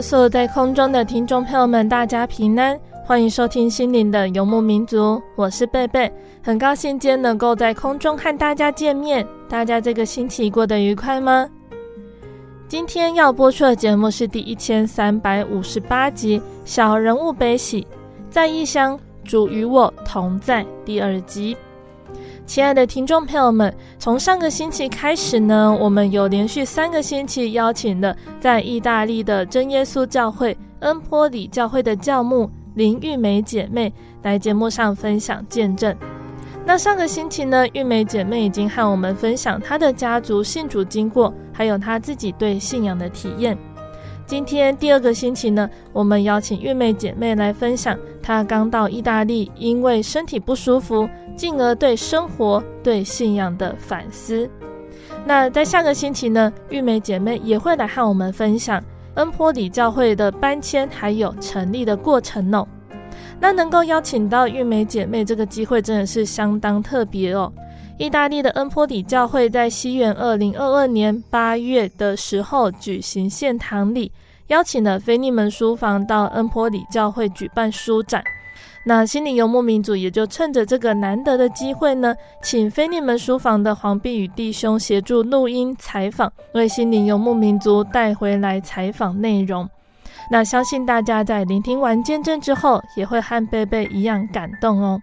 所有在空中的听众朋友们，大家平安，欢迎收听心灵的游牧民族。我是贝贝，很高兴今天能够在空中和大家见面。大家这个星期过得愉快吗？今天要播出的节目是第一千三百五十八集《小人物悲喜》，在异乡主与我同在第二集。亲爱的听众朋友们，从上个星期开始呢，我们有连续三个星期邀请了在意大利的真耶稣教会恩波里教会的教牧林玉梅姐妹来节目上分享见证。那上个星期呢，玉梅姐妹已经和我们分享她的家族信主经过，还有她自己对信仰的体验。今天第二个星期呢，我们邀请玉梅姐妹来分享她刚到意大利，因为身体不舒服，进而对生活、对信仰的反思。那在下个星期呢，玉梅姐妹也会来和我们分享恩波里教会的搬迁还有成立的过程哦。那能够邀请到玉梅姐妹，这个机会真的是相当特别哦。意大利的恩波里教会在西元二零二二年八月的时候举行献堂礼，邀请了菲利门书房到恩波里教会举办书展。那心灵游牧民族也就趁着这个难得的机会呢，请腓利门书房的黄碧宇弟兄协助录音采访，为心灵游牧民族带回来采访内容。那相信大家在聆听完见证之后，也会和贝贝一样感动哦。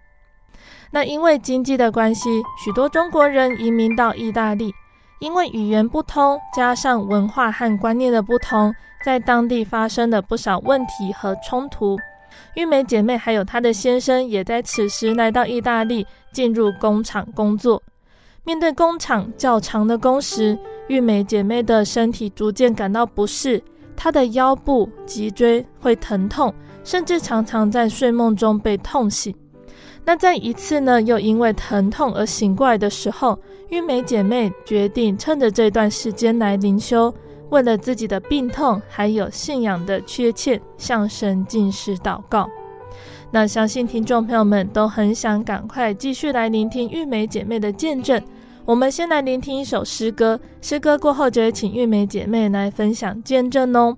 那因为经济的关系，许多中国人移民到意大利，因为语言不通，加上文化和观念的不同，在当地发生了不少问题和冲突。玉梅姐妹还有她的先生也在此时来到意大利，进入工厂工作。面对工厂较长的工时，玉梅姐妹的身体逐渐感到不适，她的腰部、脊椎会疼痛，甚至常常在睡梦中被痛醒。那在一次呢，又因为疼痛而醒过来的时候，玉梅姐妹决定趁着这段时间来灵修，为了自己的病痛还有信仰的缺欠，向神禁食祷告。那相信听众朋友们都很想赶快继续来聆听玉梅姐妹的见证。我们先来聆听一首诗歌，诗歌过后就会请玉梅姐妹来分享见证哦。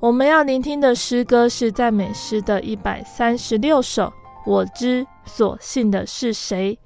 我们要聆听的诗歌是赞美诗的一百三十六首。我知所信的是谁？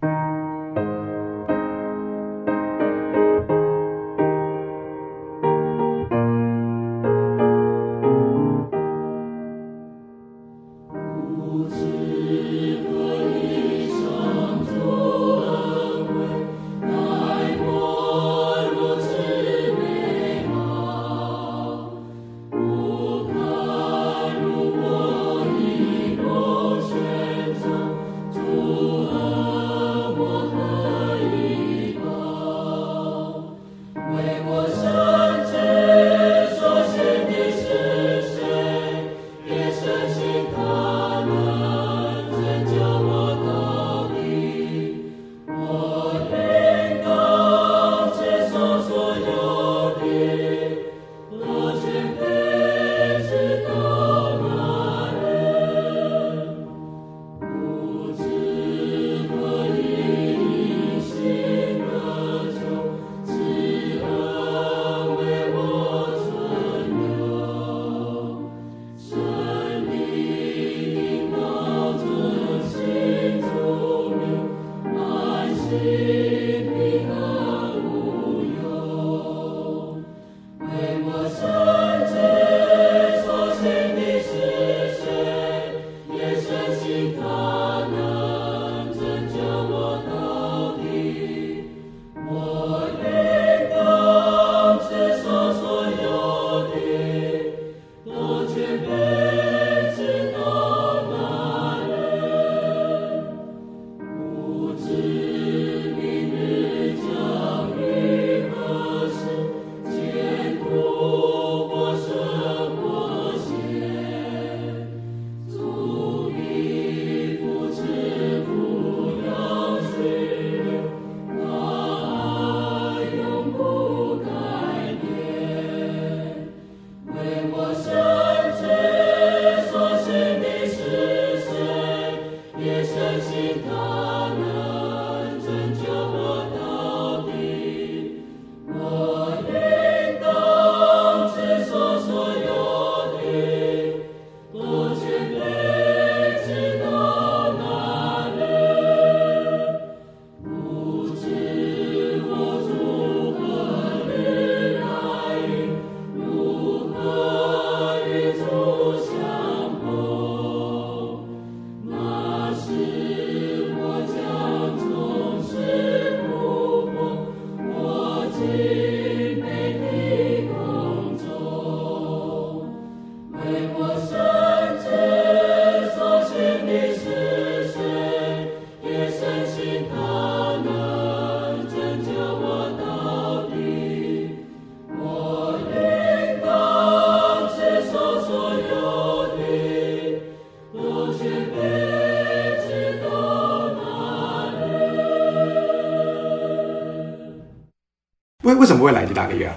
为为什么会来意大利啊？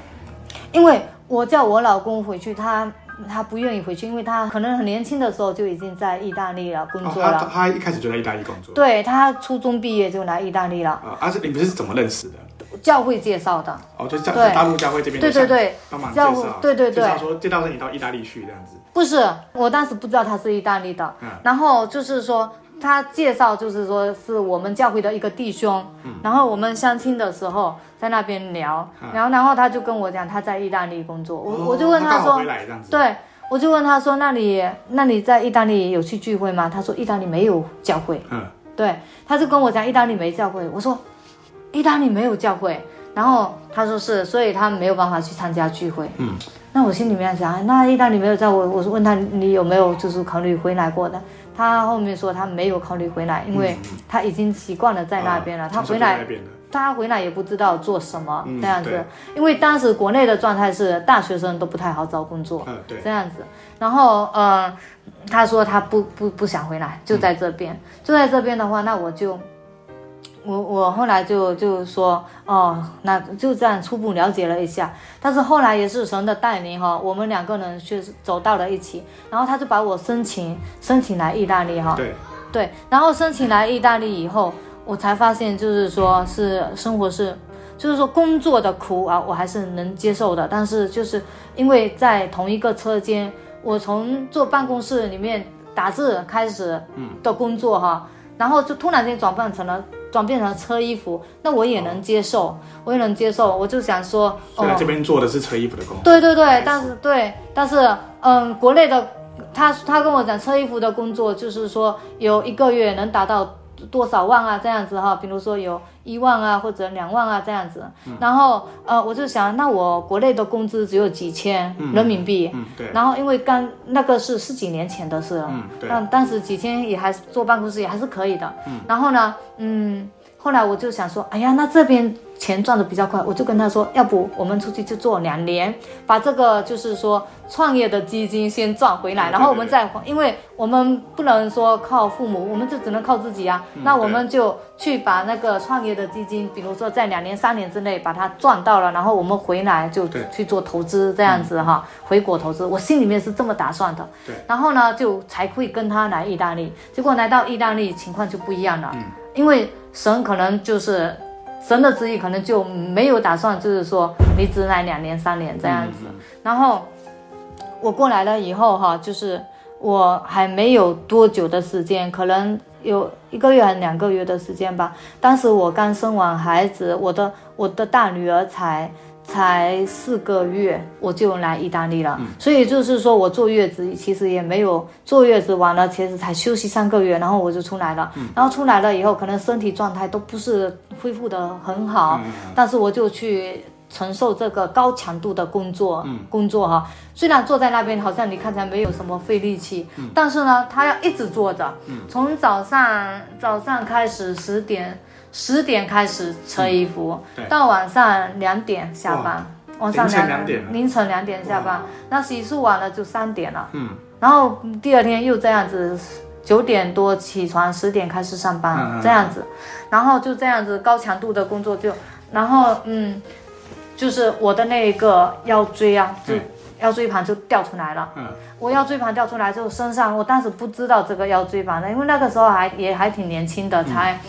因为我叫我老公回去，他他不愿意回去，因为他可能很年轻的时候就已经在意大利了工作了。哦、他他一开始就在意大利工作。对，他初中毕业就来意大利了。啊，而且你们是怎么认识的？教会介绍的。哦，就是在大陆教会这边。对对对，帮忙介绍。对对对。介绍说介绍你到意大利去这样子。不是，我当时不知道他是意大利的。嗯。然后就是说。他介绍就是说是我们教会的一个弟兄，嗯、然后我们相亲的时候在那边聊，然后、嗯、然后他就跟我讲他在意大利工作，我、哦、我就问他说，对，我就问他说，那你那你在意大利有去聚会吗？他说意大利没有教会，嗯，对，他就跟我讲意大利没教会，我说意大利没有教会，然后他说是，所以他没有办法去参加聚会，嗯，那我心里面想，那意大利没有教会，我是问他你有没有就是考虑回来过的。他后面说他没有考虑回来，因为他已经习惯了在那边了。他回来，他回来也不知道做什么这样子。因为当时国内的状态是大学生都不太好找工作，这样子。然后呃，他说他不不不想回来，就在这边，就在这边的话，那我就。我我后来就就说哦，那就这样初步了解了一下，但是后来也是神的带领哈，我们两个人确实走到了一起，然后他就把我申请申请来意大利哈，对。对，然后申请来意大利以后，我才发现就是说是生活是，就是说工作的苦啊，我还是能接受的，但是就是因为在同一个车间，我从坐办公室里面打字开始的工作哈，然后就突然间转换成了。转变成车衣服，那我也能接受，哦、我也能接受。我就想说，对、哦，这边做的是车衣服的工作。对对对，但是对，但是嗯，国内的他他跟我讲车衣服的工作，就是说有一个月能达到多少万啊这样子哈，比如说有一万啊或者两万啊这样子。嗯、然后呃，我就想，那我国内的工资只有几千人民币，嗯，嗯对。然后因为刚那个是十几年前的事了，嗯，对。但当时几千也还是坐办公室也还是可以的，嗯。然后呢，嗯。后来我就想说，哎呀，那这边钱赚的比较快，我就跟他说，要不我们出去就做两年，把这个就是说创业的基金先赚回来，然后我们再还，因为我们不能说靠父母，我们就只能靠自己啊。那我们就去把那个创业的基金，比如说在两年、三年之内把它赚到了，然后我们回来就去做投资，这样子哈，回国投资。我心里面是这么打算的。对。然后呢，就才会跟他来意大利，结果来到意大利情况就不一样了，因为。神可能就是神的旨意，可能就没有打算，就是说你只来两年三年这样子。然后我过来了以后哈，就是我还没有多久的时间，可能有一个月还是两个月的时间吧。当时我刚生完孩子，我的我的大女儿才才四个月我就来意大利了，嗯、所以就是说我坐月子其实也没有坐月子完了，其实才休息三个月，然后我就出来了。嗯、然后出来了以后，可能身体状态都不是恢复得很好，嗯、但是我就去承受这个高强度的工作，嗯、工作哈。虽然坐在那边好像你看起来没有什么费力气，嗯、但是呢，他要一直坐着，嗯、从早上早上开始十点。十点开始车衣服，嗯、到晚上两点下班，晚上两,点，凌晨两点下班，那洗漱完了就三点了，嗯，然后第二天又这样子，九点多起床，十点开始上班，嗯、这样子，然后就这样子高强度的工作就，然后嗯，就是我的那一个腰椎啊，就腰椎盘就掉出来了，嗯，我腰椎盘掉出来之后，身上我当时不知道这个腰椎盘的，因为那个时候还也还挺年轻的，才。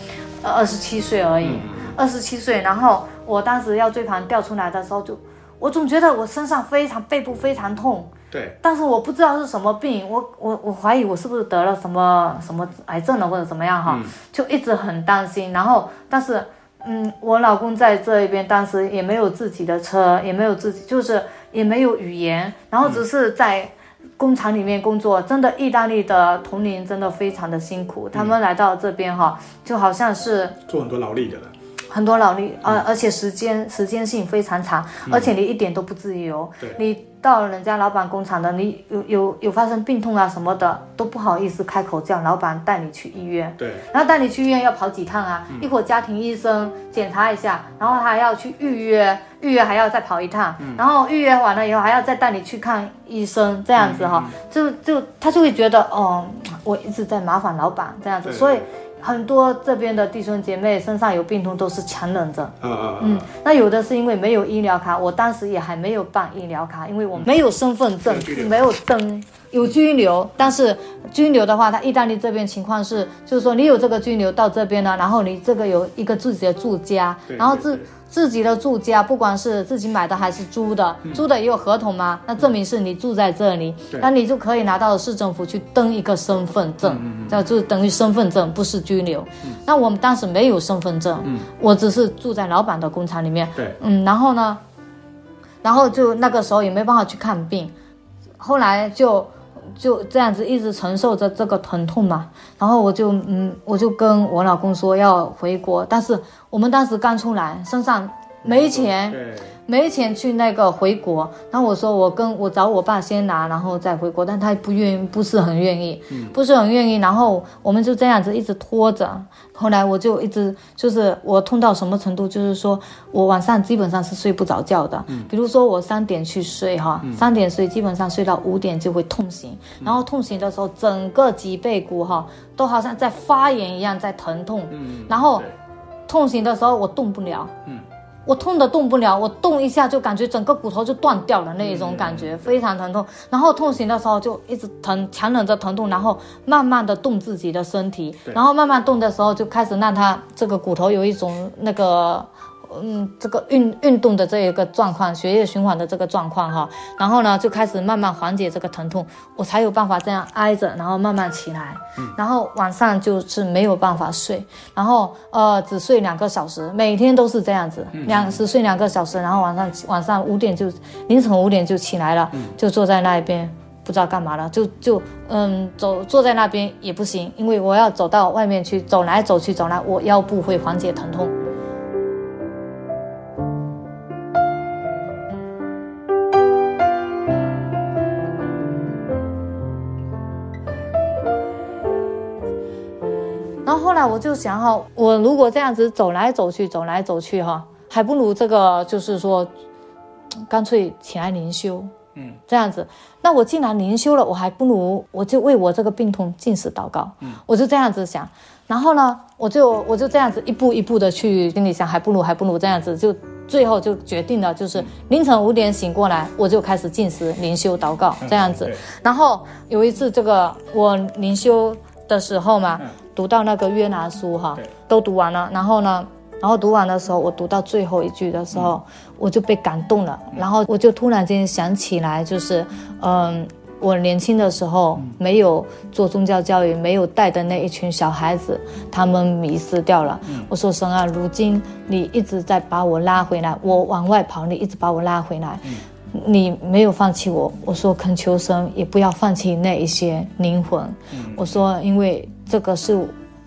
嗯二十七岁而已，二十七岁。然后我当时腰椎盘掉出来的时候就，就我总觉得我身上非常背部非常痛。对。但是我不知道是什么病，我我我怀疑我是不是得了什么什么癌症了或者怎么样哈，嗯、就一直很担心。然后，但是嗯，我老公在这一边，当时也没有自己的车，也没有自己，就是也没有语言，然后只是在。嗯工厂里面工作，真的，意大利的同龄真的非常的辛苦。嗯、他们来到这边哈，就好像是做很多劳力的了，很多劳力，而、嗯、而且时间时间性非常长，嗯、而且你一点都不自由。对，你。到了人家老板工厂的，你有有有发生病痛啊什么的，都不好意思开口叫老板带你去医院。对，然后带你去医院要跑几趟啊？嗯、一会儿家庭医生检查一下，然后还要去预约，预约还要再跑一趟，嗯、然后预约完了以后还要再带你去看医生，这样子哈，嗯、就就他就会觉得哦，我一直在麻烦老板这样子，所以。很多这边的弟兄姐妹身上有病痛都是强忍着，嗯嗯嗯，那有的是因为没有医疗卡，我当时也还没有办医疗卡，因为我没有身份证，嗯、没有登，有居留，但是居留的话，他意大利这边情况是，就是说你有这个居留到这边呢，然后你这个有一个自己的住家，对然后自。自己的住家，不管是自己买的还是租的，嗯、租的也有合同嘛？那证明是你住在这里，嗯、那你就可以拿到市政府去登一个身份证，这、嗯、就等于身份证，不是居留。嗯、那我们当时没有身份证，嗯、我只是住在老板的工厂里面。对，嗯，然后呢，然后就那个时候也没办法去看病，后来就。就这样子一直承受着这个疼痛嘛，然后我就嗯，我就跟我老公说要回国，但是我们当时刚出来，身上没钱。没钱去那个回国，然后我说我跟我找我爸先拿，然后再回国，但他不愿意，不是很愿意，嗯、不是很愿意。然后我们就这样子一直拖着。后来我就一直就是我痛到什么程度，就是说我晚上基本上是睡不着觉的。嗯、比如说我三点去睡哈，三点睡，基本上睡到五点就会痛醒，嗯、然后痛醒的时候整个脊背骨哈都好像在发炎一样在疼痛，嗯、然后痛醒的时候我动不了。嗯我痛得动不了，我动一下就感觉整个骨头就断掉了那一种感觉，非常疼痛。然后痛醒的时候就一直疼，强忍着疼痛，然后慢慢的动自己的身体，然后慢慢动的时候就开始让它这个骨头有一种那个。嗯，这个运运动的这一个状况，血液循环的这个状况哈，然后呢就开始慢慢缓解这个疼痛，我才有办法这样挨着，然后慢慢起来。嗯，然后晚上就是没有办法睡，然后呃只睡两个小时，每天都是这样子，两只睡两个小时，然后晚上晚上五点就凌晨五点就起来了，就坐在那边不知道干嘛了，就就嗯走坐在那边也不行，因为我要走到外面去，走来走去走来，我腰部会缓解疼痛。后来我就想哈，我如果这样子走来走去，走来走去哈，还不如这个就是说，干脆起来灵修，嗯，这样子。那我既然灵修了，我还不如我就为我这个病痛进食祷告，嗯，我就这样子想。然后呢，我就我就这样子一步一步的去心里想，还不如还不如这样子，就最后就决定了，就是凌晨五点醒过来，我就开始进食灵修祷告这样子。然后有一次这个我灵修的时候嘛。读到那个约拿书哈，都读完了，然后呢，然后读完的时候，我读到最后一句的时候，我就被感动了，然后我就突然间想起来，就是，嗯，我年轻的时候没有做宗教教育，没有带的那一群小孩子，他们迷失掉了。我说神啊，如今你一直在把我拉回来，我往外跑，你一直把我拉回来，你没有放弃我。我说恳求神也不要放弃那一些灵魂。我说因为这个是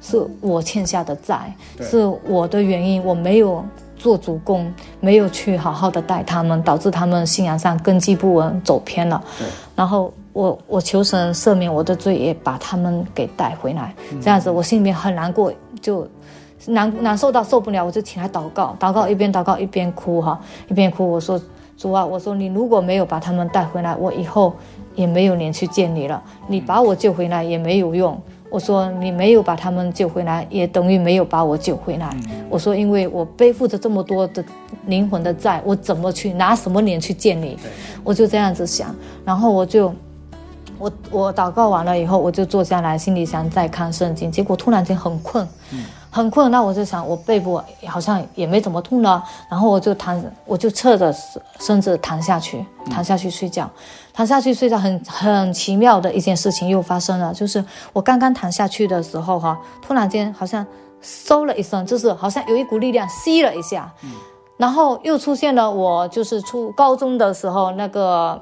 是我欠下的债，是我的原因，我没有。做主公，没有去好好的带他们，导致他们信仰上根基不稳，走偏了。对。然后我我求神赦免我的罪，也把他们给带回来。嗯、这样子，我心里面很难过，就难难受到受不了，我就起来祷告，祷告一边祷告一边哭哈，一边哭。我说主啊，我说你如果没有把他们带回来，我以后也没有脸去见你了。你把我救回来也没有用。我说你没有把他们救回来，也等于没有把我救回来。我说，因为我背负着这么多的灵魂的债，我怎么去拿什么脸去见你？我就这样子想，然后我就，我我祷告完了以后，我就坐下来，心里想再看圣经，结果突然间很困。很困，那我就想，我背部好像也没怎么痛了，然后我就躺，我就侧着身子躺下去，躺下去睡觉，躺下去睡觉，很很奇妙的一件事情又发生了，就是我刚刚躺下去的时候，哈，突然间好像嗖了一声，就是好像有一股力量吸了一下，然后又出现了我就是初高中的时候那个。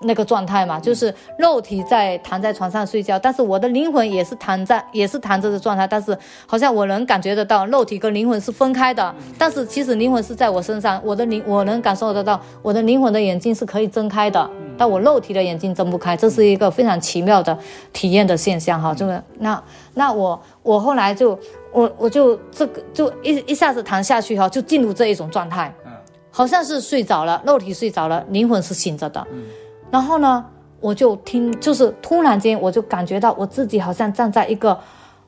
那个状态嘛，就是肉体在躺在床上睡觉，但是我的灵魂也是躺在，也是躺着的状态，但是好像我能感觉得到肉体跟灵魂是分开的，但是其实灵魂是在我身上，我的灵我能感受得到，我的灵魂的眼睛是可以睁开的，但我肉体的眼睛睁不开，这是一个非常奇妙的体验的现象哈，这个那那我我后来就我我就这个就一一下子躺下去哈，就进入这一种状态，好像是睡着了，肉体睡着了，灵魂是醒着的。然后呢，我就听，就是突然间，我就感觉到我自己好像站在一个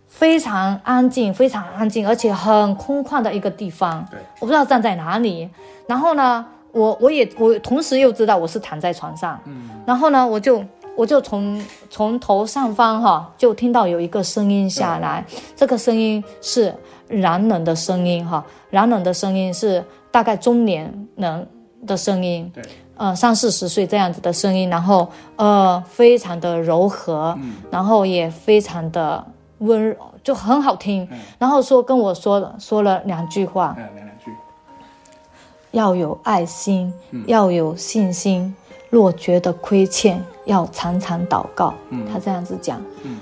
非常安静、非常安静，而且很空旷的一个地方。对，我不知道站在哪里。然后呢，我我也我同时又知道我是躺在床上。嗯。然后呢，我就我就从从头上方哈，就听到有一个声音下来。这个声音是男人的声音哈，男人的声音是大概中年人的声音。对。呃，三四十岁这样子的声音，然后呃，非常的柔和，嗯、然后也非常的温柔，就很好听。嗯、然后说跟我说了说了两句话，嗯、两两句，要有爱心，嗯、要有信心。若觉得亏欠，要常常祷告。嗯、他这样子讲，嗯、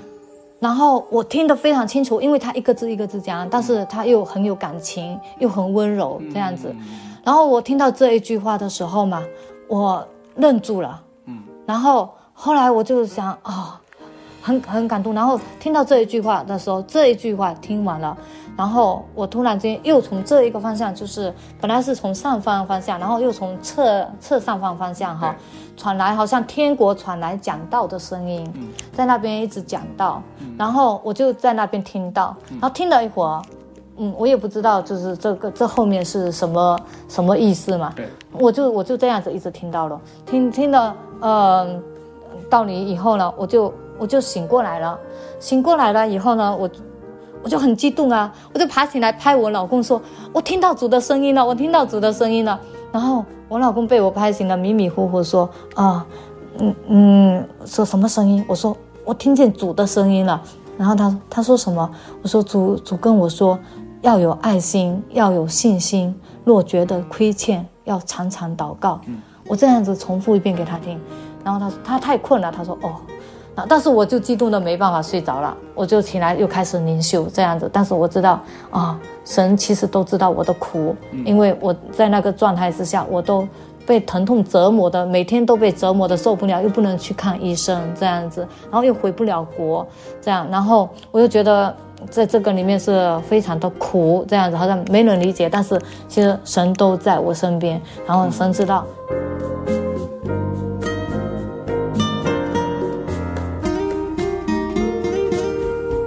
然后我听得非常清楚，因为他一个字一个字讲，但是他又很有感情，又很温柔这样子。嗯、然后我听到这一句话的时候嘛。我愣住了，嗯，然后后来我就想，哦，很很感动。然后听到这一句话的时候，这一句话听完了，然后我突然间又从这一个方向，就是本来是从上方方向，然后又从侧侧上方方向哈，传来好像天国传来讲道的声音，在那边一直讲道，然后我就在那边听到，然后听了一会儿。嗯，我也不知道，就是这个这后面是什么什么意思嘛？对，我就我就这样子一直听到了，听听了，嗯、呃，到你以后呢，我就我就醒过来了，醒过来了以后呢，我我就很激动啊，我就爬起来拍我老公说，我听到主的声音了，我听到主的声音了。然后我老公被我拍醒了，迷迷糊糊说啊，嗯嗯，说什么声音？我说我听见主的声音了。然后他他说什么？我说主主跟我说。要有爱心，要有信心。若觉得亏欠，要常常祷告。嗯，我这样子重复一遍给他听，然后他说他太困了，他说哦，那但是我就激动的没办法睡着了，我就起来又开始灵修这样子。但是我知道啊，哦，神其实都知道我的苦，因为我在那个状态之下，我都被疼痛折磨的，每天都被折磨的受不了，又不能去看医生这样子，然后又回不了国，这样，然后我又觉得。在这个里面是非常的苦，这样子好像没人理解，但是其实神都在我身边，然后神知道。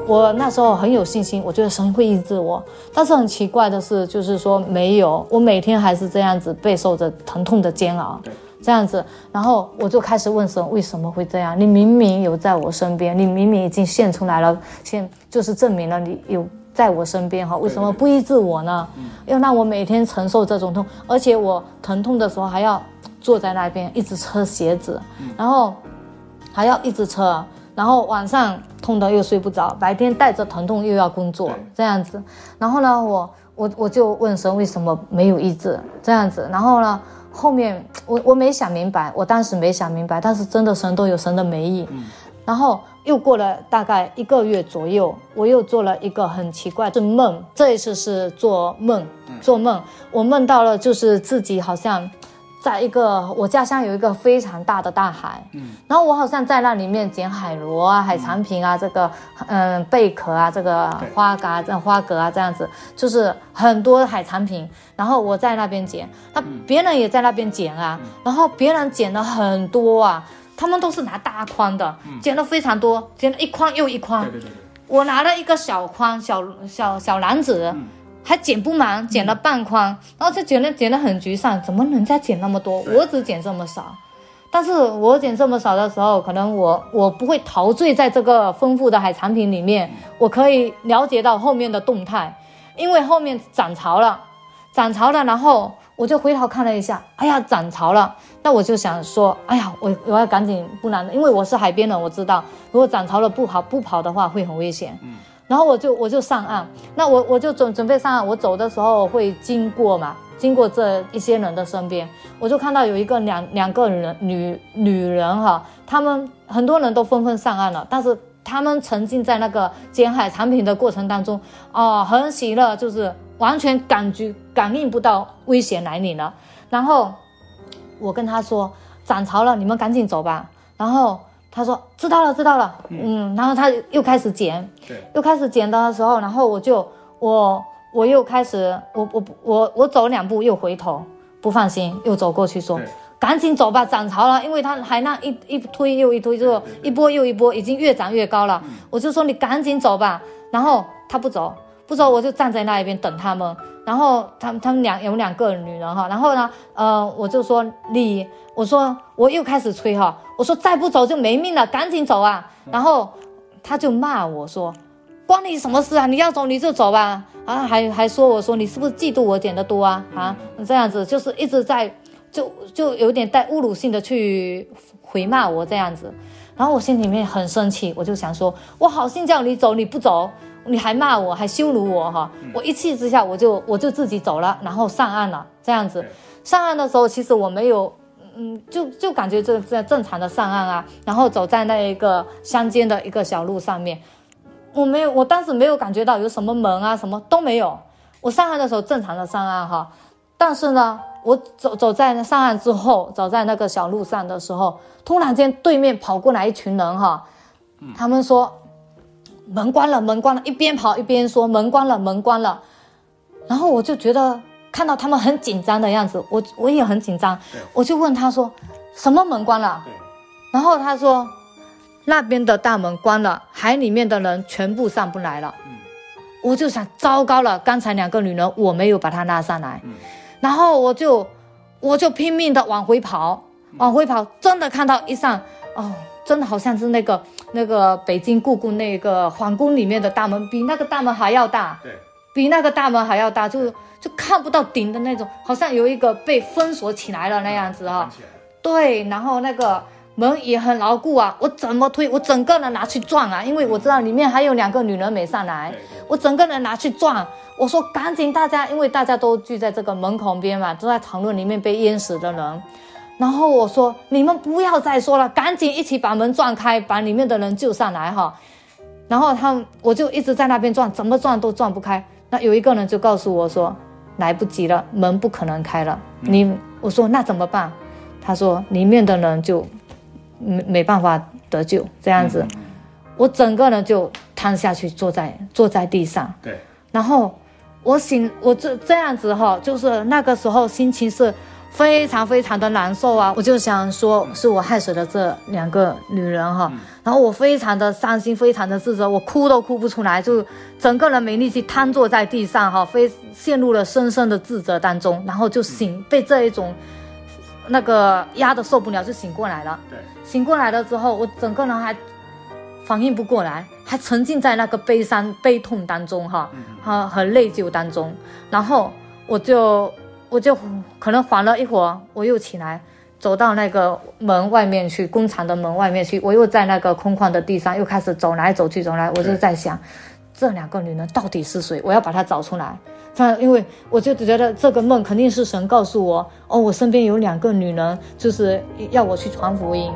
我那时候很有信心，我觉得神会医治我，但是很奇怪的是，就是说没有，我每天还是这样子备受着疼痛的煎熬。这样子，然后我就开始问神为什么会这样？你明明有在我身边，你明明已经现出来了，现就是证明了你有在我身边哈，为什么不医治我呢？要让我每天承受这种痛，而且我疼痛的时候还要坐在那边一直扯鞋子，然后还要一直扯，然后晚上痛得又睡不着，白天带着疼痛又要工作，这样子。然后呢，我我我就问神为什么没有医治这样子。然后呢，后面我我没想明白，我当时没想明白，但是真的神都有神的美意。嗯、然后又过了大概一个月左右，我又做了一个很奇怪的梦，这一次是做梦，做梦，我梦到了就是自己好像。在一个我家乡有一个非常大的大海，嗯，然后我好像在那里面捡海螺啊、海产品啊，这个嗯贝壳啊、这个花蛤、这花蛤啊这样子，就是很多海产品。然后我在那边捡，那别人也在那边捡啊，然后别人捡了很多啊，他们都是拿大筐的，捡了非常多，捡了一筐又一筐。对对对对，我拿了一个小筐，小小小篮子。还捡不满，捡了半筐，嗯、然后就捡了捡得很沮丧，怎么人家捡那么多，我只捡这么少？但是我捡这么少的时候，可能我我不会陶醉在这个丰富的海产品里面，我可以了解到后面的动态，因为后面涨潮了，涨潮了，然后我就回头看了一下，哎呀，涨潮了，那我就想说，哎呀，我我要赶紧，不然因为我是海边人，我知道如果涨潮了不跑不跑的话会很危险。嗯然后我就我就上岸，那我我就准准备上岸，我走的时候会经过嘛，经过这一些人的身边，我就看到有一个两两个人女女人哈，他们很多人都纷纷上岸了，但是他们沉浸在那个捡海产品的过程当中，哦，很喜乐，就是完全感觉感应不到危险来临了。然后我跟他说涨潮了，你们赶紧走吧。然后。他说知道了，知道了，嗯，嗯，然后他又开始剪，对，又开始捡的时候，然后我就我我又开始，我我我我走两步又回头，不放心，又走过去说，赶紧走吧，涨潮了，因为他海浪一一推又一推，就一波又一波，已经越涨越高了，我就说你赶紧走吧，然后他不走，不走，我就站在那一边等他们。然后他们他们两有两个女人哈，然后呢，呃，我就说你，我说我又开始催哈，我说再不走就没命了，赶紧走啊！然后他就骂我说，关你什么事啊？你要走你就走吧，啊，还还说我说你是不是嫉妒我点的多啊？啊，这样子就是一直在就就有点带侮辱性的去回骂我这样子，然后我心里面很生气，我就想说，我好心叫你走你不走。你还骂我，还羞辱我哈！我一气之下，我就我就自己走了，然后上岸了。这样子，上岸的时候，其实我没有，嗯，就就感觉这这正常的上岸啊，然后走在那一个乡间的一个小路上面，我没有，我当时没有感觉到有什么门啊，什么都没有。我上岸的时候正常的上岸哈，但是呢，我走走在上岸之后，走在那个小路上的时候，突然间对面跑过来一群人哈，他们说。门关了，门关了，一边跑一边说门关了，门关了。然后我就觉得看到他们很紧张的样子，我我也很紧张，我就问他说什么门关了？然后他说那边的大门关了，海里面的人全部上不来了。我就想糟糕了，刚才两个女人我没有把她拉上来，然后我就我就拼命的往回跑，往回跑，真的看到一扇哦。真的好像是那个那个北京故宫那个皇宫里面的大门，比那个大门还要大，对，比那个大门还要大，就就看不到顶的那种，好像有一个被封锁起来了那样子哈、哦。对，然后那个门也很牢固啊，我怎么推，我整个人拿去撞啊，因为我知道里面还有两个女人没上来，我整个人拿去撞，我说赶紧大家，因为大家都聚在这个门口边嘛，都在讨论里面被淹死的人。然后我说：“你们不要再说了，赶紧一起把门撞开，把里面的人救上来哈。”然后他，我就一直在那边撞，怎么撞都撞不开。那有一个人就告诉我说：“来不及了，门不可能开了。”你，我说那怎么办？他说：“里面的人就没没办法得救，这样子。”我整个人就瘫下去，坐在坐在地上。对。然后我醒，我这这样子哈，就是那个时候心情是。非常非常的难受啊！我就想说，是我害死了这两个女人哈，然后我非常的伤心，非常的自责，我哭都哭不出来，就整个人没力气瘫坐在地上哈，非陷入了深深的自责当中，然后就醒，被这一种那个压的受不了，就醒过来了。对，醒过来了之后，我整个人还反应不过来，还沉浸在那个悲伤悲痛当中哈，和和内疚当中，然后我就。我就可能缓了一会儿，我又起来，走到那个门外面去，工厂的门外面去，我又在那个空旷的地上又开始走来走去，走来，我就在想，这两个女人到底是谁？我要把她找出来。他因为我就觉得这个梦肯定是神告诉我，哦，我身边有两个女人，就是要我去传福音。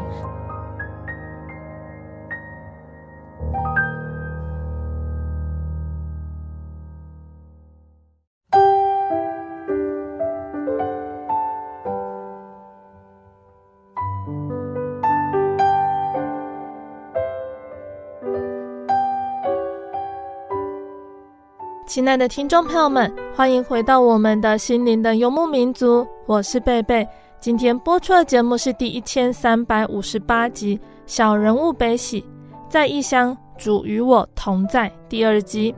亲爱的听众朋友们，欢迎回到我们的心灵的游牧民族，我是贝贝。今天播出的节目是第一千三百五十八集《小人物悲喜》，在异乡主与我同在第二集。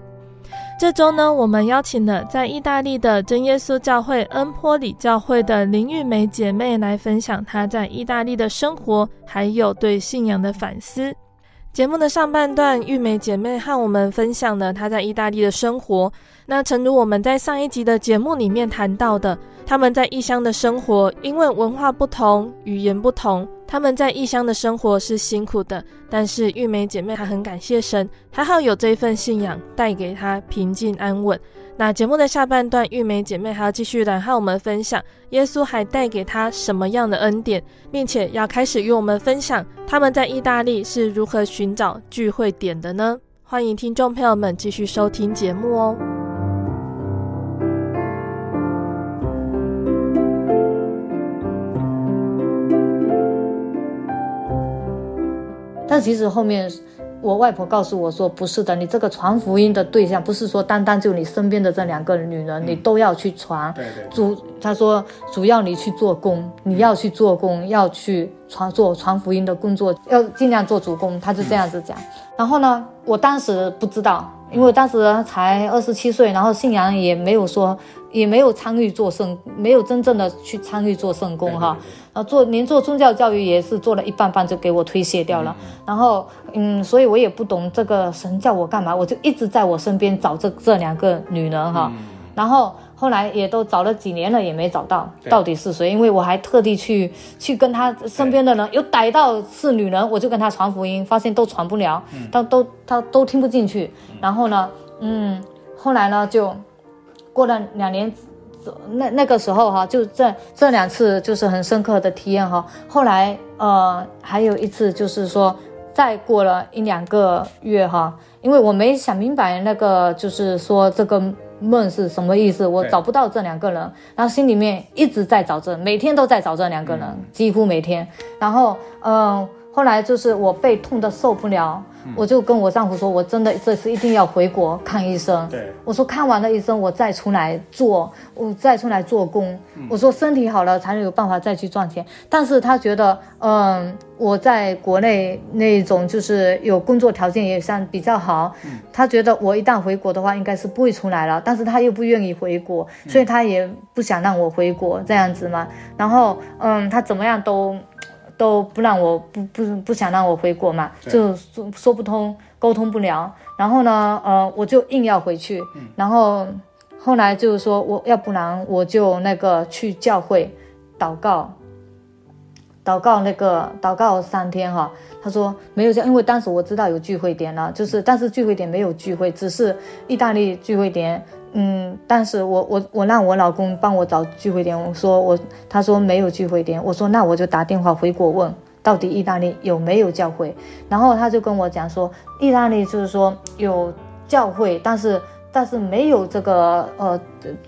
这周呢，我们邀请了在意大利的真耶稣教会恩波里教会的林玉梅姐妹来分享她在意大利的生活，还有对信仰的反思。节目的上半段，玉梅姐妹和我们分享了她在意大利的生活。那诚如我们在上一集的节目里面谈到的，他们在异乡的生活，因为文化不同、语言不同，他们在异乡的生活是辛苦的。但是玉梅姐妹还很感谢神，还好有这份信仰带给她平静安稳。那节目的下半段，玉梅姐妹还要继续来和我们分享耶稣还带给她什么样的恩典，并且要开始与我们分享他们在意大利是如何寻找聚会点的呢？欢迎听众朋友们继续收听节目哦。但其实后面。我外婆告诉我说：“不是的，你这个传福音的对象不是说单单就你身边的这两个女人，嗯、你都要去传。对对对。主他说主要你去做工，你要去做工，要去传做传福音的工作，要尽量做主工。”他就这样子讲。嗯、然后呢，我当时不知道，因为当时才二十七岁，然后信仰也没有说。也没有参与做圣，没有真正的去参与做圣工哈，然后做连做宗教教育也是做了一半半就给我推卸掉了，嗯、然后嗯，所以我也不懂这个神叫我干嘛，我就一直在我身边找这这两个女人哈，嗯、然后后来也都找了几年了也没找到到底是谁，因为我还特地去去跟他身边的人有逮到是女人，我就跟他传福音，发现都传不了，他都他都听不进去，然后呢，嗯，后来呢就。过了两年，那那个时候哈，就这这两次就是很深刻的体验哈。后来呃，还有一次就是说，再过了一两个月哈，因为我没想明白那个就是说这个梦是什么意思，我找不到这两个人，然后心里面一直在找这，每天都在找这两个人，几乎每天。然后嗯、后来就是我背痛得受不了。我就跟我丈夫说，我真的这次一定要回国看医生。对，我说看完了医生，我再出来做，我再出来做工。嗯、我说身体好了才能有办法再去赚钱。但是他觉得，嗯，我在国内那种就是有工作条件也算比较好。嗯、他觉得我一旦回国的话，应该是不会出来了。但是他又不愿意回国，所以他也不想让我回国这样子嘛。然后，嗯，他怎么样都。都不让我不不不想让我回国嘛，就说说不通，沟通不了。然后呢，呃，我就硬要回去。然后后来就是说我要不然我就那个去教会祷告，祷告那个祷告三天哈。他说没有，因为当时我知道有聚会点了，就是但是聚会点没有聚会，只是意大利聚会点。嗯，但是我我我让我老公帮我找聚会点，我说我他说没有聚会点，我说那我就打电话回国问，到底意大利有没有教会，然后他就跟我讲说，意大利就是说有教会，但是但是没有这个呃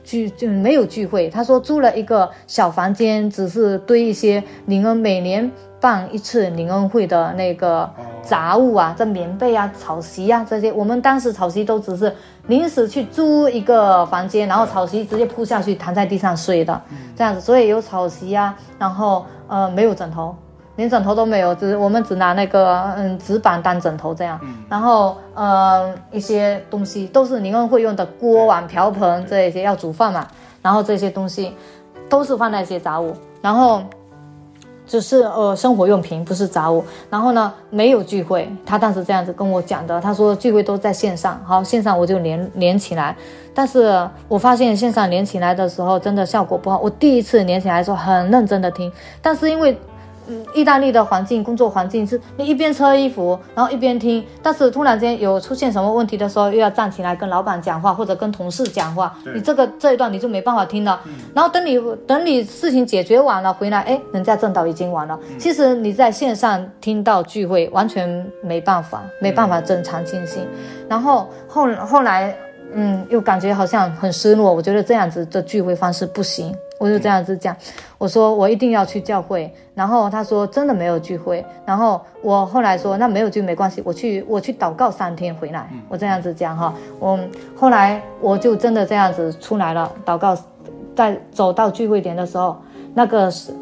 聚就没有聚会，他说租了一个小房间，只是堆一些灵恩每年办一次灵恩会的那个杂物啊，这棉被啊、草席啊这些，我们当时草席都只是。临时去租一个房间，然后草席直接铺下去，躺在地上睡的，这样子。所以有草席啊，然后呃没有枕头，连枕头都没有，只我们只拿那个嗯纸板当枕头这样。然后呃一些东西都是灵恩会用的锅碗瓢盆这一些要煮饭嘛，然后这些东西都是放那些杂物，然后。只是呃生活用品，不是杂物。然后呢，没有聚会，他当时这样子跟我讲的。他说聚会都在线上，好，线上我就连连起来。但是我发现线上连起来的时候，真的效果不好。我第一次连起来的时候很认真的听，但是因为。意大利的环境，工作环境是你一边车衣服，然后一边听，但是突然间有出现什么问题的时候，又要站起来跟老板讲话或者跟同事讲话，你这个这一段你就没办法听了。然后等你等你事情解决完了回来，哎，人家正道已经完了。其实你在线上听到聚会完全没办法，没办法正常进行。然后后后来，嗯，又感觉好像很失落，我觉得这样子的聚会方式不行。我就这样子讲，我说我一定要去教会，然后他说真的没有聚会，然后我后来说那没有聚没关系，我去我去祷告三天回来，我这样子讲哈，我后来我就真的这样子出来了，祷告，在走到聚会点的时候，那个是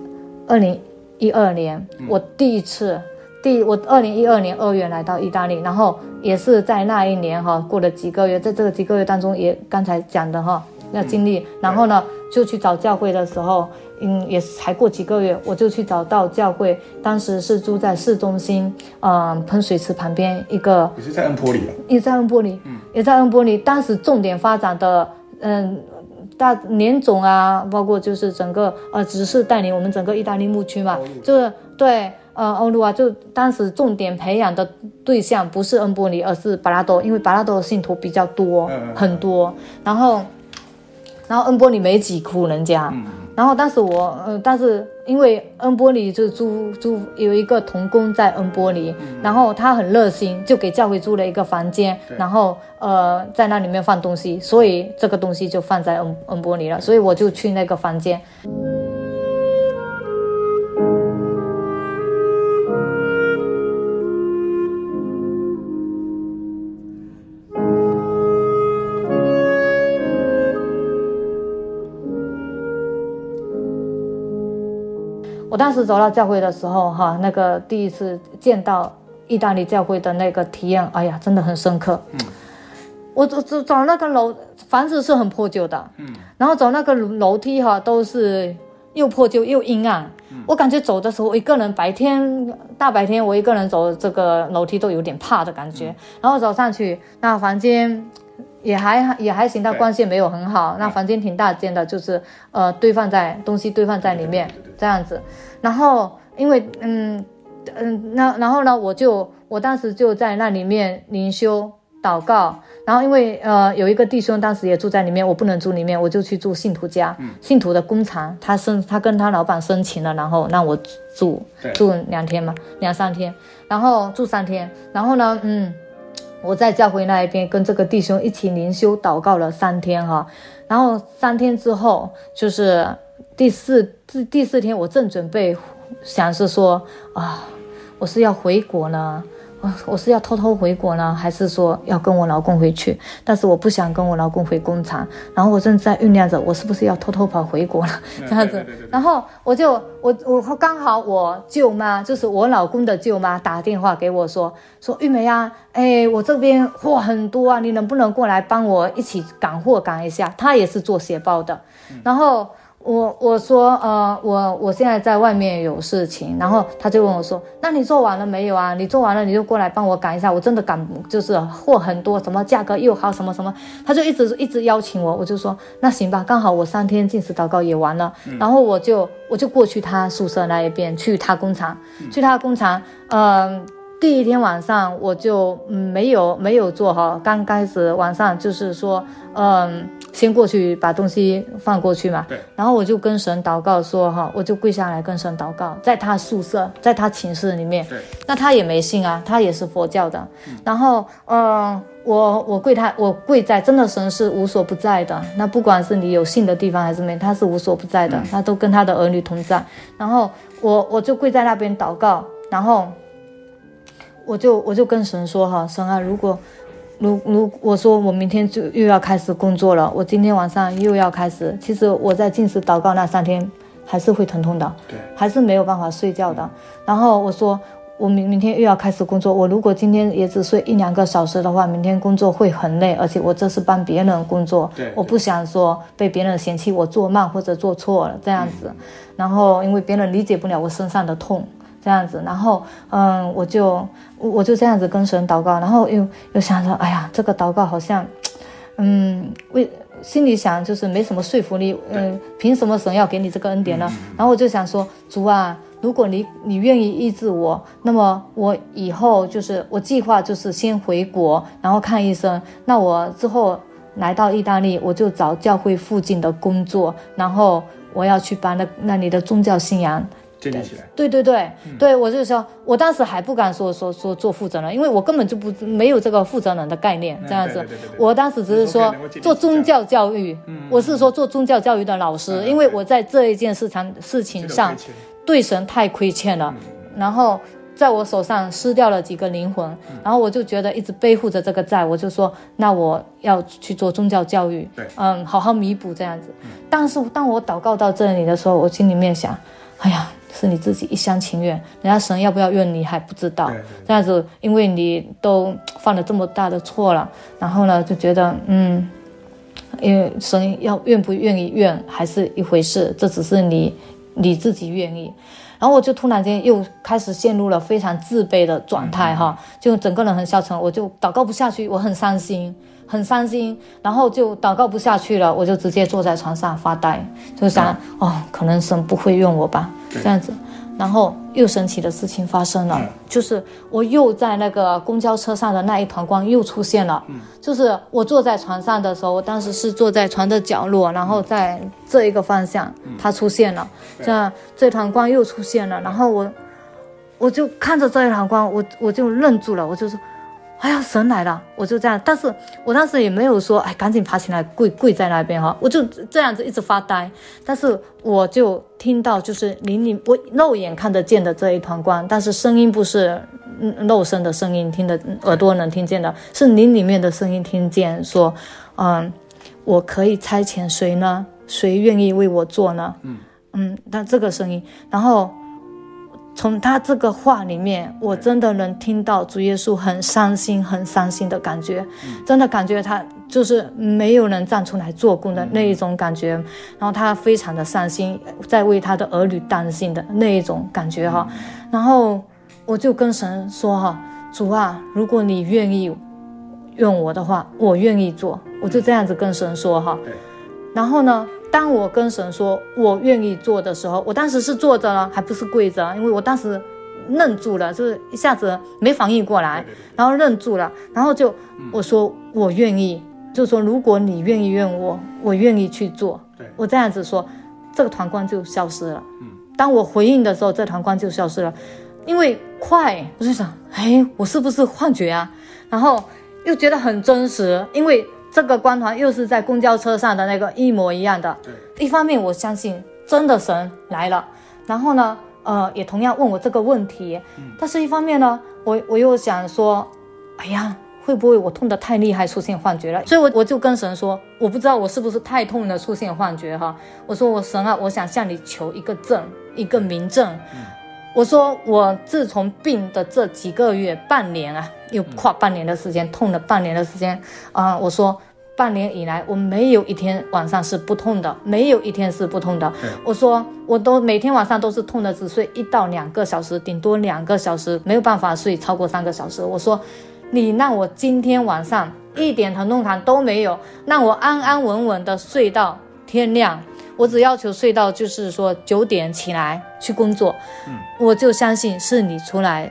二零一二年，我第一次，第我二零一二年二月来到意大利，然后也是在那一年哈，过了几个月，在这个几个月当中也刚才讲的哈。要经历，然后呢，就去找教会的时候，嗯，也才过几个月，我就去找到教会。当时是住在市中心，嗯，喷水池旁边一个。也是在恩波里啊。也在恩波里，嗯，也在恩波里。当时重点发展的，嗯，大年总啊，包括就是整个呃，只是带领我们整个意大利牧区嘛，就是对，呃，欧陆啊，就当时重点培养的对象不是恩波里，而是巴拉多，因为巴拉多的信徒比较多，嗯、很多，然后。然后恩波里没几户人家，嗯、然后当时我，呃，但是因为恩波里就租租有一个童工在恩波里，嗯、然后他很热心，就给教会租了一个房间，然后呃在那里面放东西，所以这个东西就放在恩恩波里了，所以我就去那个房间。当时走到教会的时候，哈，那个第一次见到意大利教会的那个体验，哎呀，真的很深刻。嗯，我走走走那个楼，房子是很破旧的，嗯，然后走那个楼梯哈，都是又破旧又阴暗。嗯，我感觉走的时候，我一个人白天大白天，我一个人走这个楼梯都有点怕的感觉。嗯，然后走上去，那房间。也还也还行，他光线没有很好。那房间挺大间的，就是呃堆放在东西堆放在里面这样子。然后因为嗯嗯那然后呢，我就我当时就在那里面灵修祷告。然后因为呃有一个弟兄当时也住在里面，我不能住里面，我就去住信徒家，嗯、信徒的工厂。他申他跟他老板申请了，然后让我住住两天嘛，两三天，然后住三天。然后呢，嗯。我在教会那一边跟这个弟兄一起灵修祷告了三天哈，然后三天之后就是第四第第四天，我正准备想是说啊，我是要回国呢。我是要偷偷回国呢，还是说要跟我老公回去？但是我不想跟我老公回工厂，然后我正在酝酿着，我是不是要偷偷跑回国了？这样子，然后我就我我刚好我舅妈，就是我老公的舅妈打电话给我说说玉梅啊，哎，我这边货很多啊，你能不能过来帮我一起赶货赶一下？他也是做鞋包的，然后。我我说呃我我现在在外面有事情，然后他就问我说，那你做完了没有啊？你做完了你就过来帮我赶一下，我真的赶就是货很多，什么价格又好什么什么，他就一直一直邀请我，我就说那行吧，刚好我三天禁食祷告也完了，嗯、然后我就我就过去他宿舍那一边，去他工厂，嗯、去他工厂，嗯、呃，第一天晚上我就嗯没有没有做哈，刚开始晚上就是说嗯。先过去把东西放过去嘛，对。然后我就跟神祷告说哈，我就跪下来跟神祷告，在他宿舍，在他寝室里面。对。那他也没信啊，他也是佛教的。嗯。然后，嗯、呃，我我跪他，我跪在，真的神是无所不在的。那不管是你有信的地方还是没，他是无所不在的，嗯、他都跟他的儿女同在。然后我我就跪在那边祷告，然后我就我就跟神说哈，神啊，如果。如如我说我明天就又要开始工作了，我今天晚上又要开始。其实我在进食祷告那三天还是会疼痛的，对，还是没有办法睡觉的。然后我说，我明明天又要开始工作，我如果今天也只睡一两个小时的话，明天工作会很累，而且我这是帮别人工作，对，对，我不想说被别人嫌弃我做慢或者做错了这样子，嗯、然后因为别人理解不了我身上的痛这样子，然后嗯，我就我就这样子跟神祷告，然后又又想着，哎呀，这个祷告好像，嗯，为心里想就是没什么说服力，嗯，凭什么神要给你这个恩典呢？嗯、然后我就想说，主啊。如果你你愿意医治我，那么我以后就是我计划就是先回国，然后看医生。那我之后来到意大利，我就找教会附近的工作，然后我要去把那那里的宗教信仰建立起来。对对对，嗯、对我就说，我当时还不敢说说说做负责人，因为我根本就不没有这个负责人的概念。这样子，我当时只是说做宗教教育，嗯、我是说做宗教教育的老师，嗯、因为我在这一件事情事情上。对神太亏欠了，然后在我手上失掉了几个灵魂，然后我就觉得一直背负着这个债，我就说那我要去做宗教教育，嗯，好好弥补这样子。但是当我祷告到这里的时候，我心里面想，哎呀，是你自己一厢情愿，人家神要不要用你还不知道，这样子，因为你都犯了这么大的错了，然后呢，就觉得嗯，因为神要愿不愿意愿还是一回事，这只是你。你自己愿意，然后我就突然间又开始陷入了非常自卑的状态哈，就整个人很消沉，我就祷告不下去，我很伤心，很伤心，然后就祷告不下去了，我就直接坐在床上发呆，就想哦，可能神不会用我吧，这样子。然后又神奇的事情发生了，就是我又在那个公交车上的那一团光又出现了。就是我坐在床上的时候，我当时是坐在床的角落，然后在这一个方向，它出现了，这这团光又出现了，然后我我就看着这一团光，我我就愣住了，我就说。哎呀，神来了！我就这样，但是我当时也没有说，哎，赶紧爬起来跪跪在那边哈，我就这样子一直发呆。但是我就听到，就是林里我肉眼看得见的这一团光，但是声音不是肉身的声音，听的耳朵能听见的，是林里面的声音，听见说，嗯，我可以差遣谁呢？谁愿意为我做呢？嗯嗯，但这个声音，然后。从他这个话里面，我真的能听到主耶稣很伤心、很伤心的感觉，真的感觉他就是没有人站出来做工的那一种感觉，然后他非常的伤心，在为他的儿女担心的那一种感觉哈。然后我就跟神说哈，主啊，如果你愿意用我的话，我愿意做，我就这样子跟神说哈。然后呢，当我跟神说我愿意做的时候，我当时是坐着了，还不是跪着，因为我当时愣住了，就是一下子没反应过来，然后愣住了，然后就我说我愿意，就是说如果你愿意愿我，我愿意去做。我这样子说，这个团光就消失了。当我回应的时候，这团光就消失了，因为快，我就想，哎，我是不是幻觉啊？然后又觉得很真实，因为。这个光团又是在公交车上的那个一模一样的。对，一方面我相信真的神来了，然后呢，呃，也同样问我这个问题。嗯，但是一方面呢，我我又想说，哎呀，会不会我痛得太厉害出现幻觉了？所以我我就跟神说，我不知道我是不是太痛了出现幻觉哈。我说我神啊，我想向你求一个证，一个明证。嗯，我说我自从病的这几个月半年啊。又跨半年的时间，痛了半年的时间啊、呃！我说，半年以来我没有一天晚上是不痛的，没有一天是不痛的。我说，我都每天晚上都是痛的，只睡一到两个小时，顶多两个小时，没有办法睡超过三个小时。我说，你让我今天晚上一点疼痛感都没有，让我安安稳稳的睡到天亮，我只要求睡到就是说九点起来去工作，嗯，我就相信是你出来。